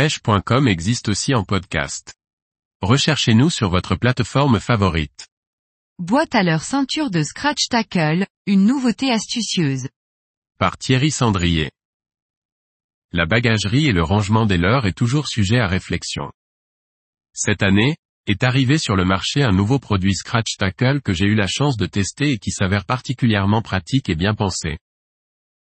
pêche.com existe aussi en podcast. Recherchez-nous sur votre plateforme favorite. Boîte à leur ceinture de scratch tackle, une nouveauté astucieuse. Par Thierry Sandrier. La bagagerie et le rangement des leurs est toujours sujet à réflexion. Cette année, est arrivé sur le marché un nouveau produit Scratch Tackle que j'ai eu la chance de tester et qui s'avère particulièrement pratique et bien pensé.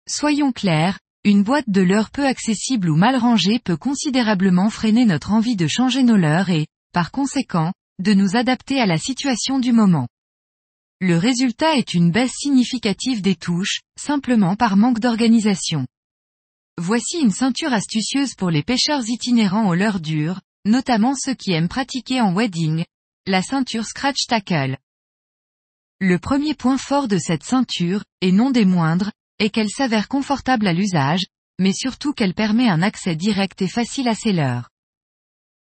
Soyons clairs, une boîte de leurre peu accessible ou mal rangée peut considérablement freiner notre envie de changer nos leurres et, par conséquent, de nous adapter à la situation du moment. Le résultat est une baisse significative des touches, simplement par manque d'organisation. Voici une ceinture astucieuse pour les pêcheurs itinérants aux leurres dures, notamment ceux qui aiment pratiquer en wedding, la ceinture Scratch Tackle. Le premier point fort de cette ceinture, et non des moindres, et qu'elle s'avère confortable à l'usage, mais surtout qu'elle permet un accès direct et facile à ses leurres.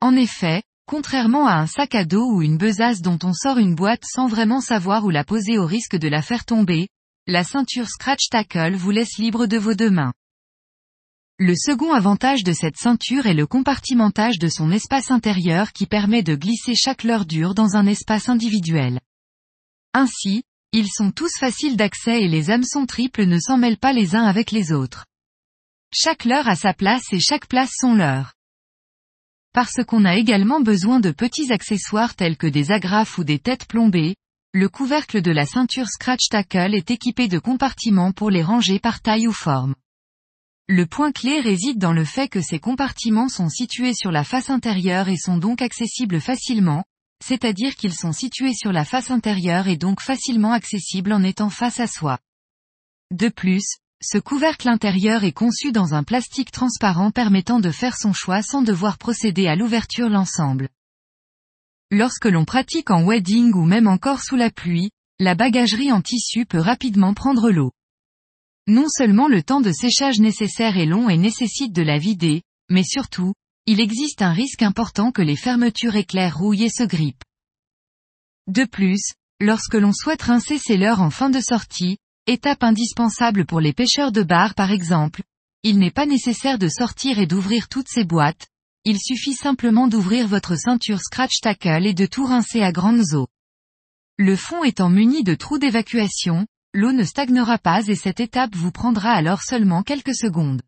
En effet, contrairement à un sac à dos ou une besace dont on sort une boîte sans vraiment savoir où la poser au risque de la faire tomber, la ceinture Scratch Tackle vous laisse libre de vos deux mains. Le second avantage de cette ceinture est le compartimentage de son espace intérieur qui permet de glisser chaque leurre dure dans un espace individuel. Ainsi, ils sont tous faciles d'accès et les hameçons triples ne s'en mêlent pas les uns avec les autres. Chaque leurre a sa place et chaque place son leurre. Parce qu'on a également besoin de petits accessoires tels que des agrafes ou des têtes plombées, le couvercle de la ceinture Scratch Tackle est équipé de compartiments pour les ranger par taille ou forme. Le point clé réside dans le fait que ces compartiments sont situés sur la face intérieure et sont donc accessibles facilement, c'est-à-dire qu'ils sont situés sur la face intérieure et donc facilement accessibles en étant face à soi. De plus, ce couvercle intérieur est conçu dans un plastique transparent permettant de faire son choix sans devoir procéder à l'ouverture l'ensemble. Lorsque l'on pratique en wedding ou même encore sous la pluie, la bagagerie en tissu peut rapidement prendre l'eau. Non seulement le temps de séchage nécessaire est long et nécessite de la vider, mais surtout, il existe un risque important que les fermetures éclairent rouillent et se grippent. De plus, lorsque l'on souhaite rincer ses leurres en fin de sortie, étape indispensable pour les pêcheurs de bar par exemple, il n'est pas nécessaire de sortir et d'ouvrir toutes ces boîtes, il suffit simplement d'ouvrir votre ceinture scratch tackle et de tout rincer à grandes eaux. Le fond étant muni de trous d'évacuation, l'eau ne stagnera pas et cette étape vous prendra alors seulement quelques secondes.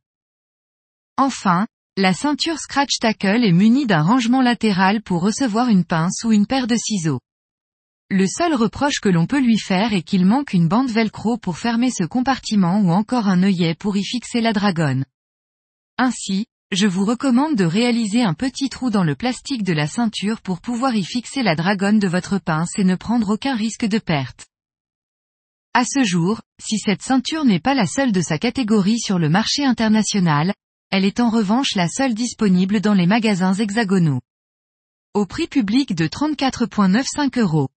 Enfin, la ceinture Scratch Tackle est munie d'un rangement latéral pour recevoir une pince ou une paire de ciseaux. Le seul reproche que l'on peut lui faire est qu'il manque une bande velcro pour fermer ce compartiment ou encore un œillet pour y fixer la dragonne. Ainsi, je vous recommande de réaliser un petit trou dans le plastique de la ceinture pour pouvoir y fixer la dragonne de votre pince et ne prendre aucun risque de perte. À ce jour, si cette ceinture n'est pas la seule de sa catégorie sur le marché international, elle est en revanche la seule disponible dans les magasins hexagonaux. Au prix public de 34,95 euros.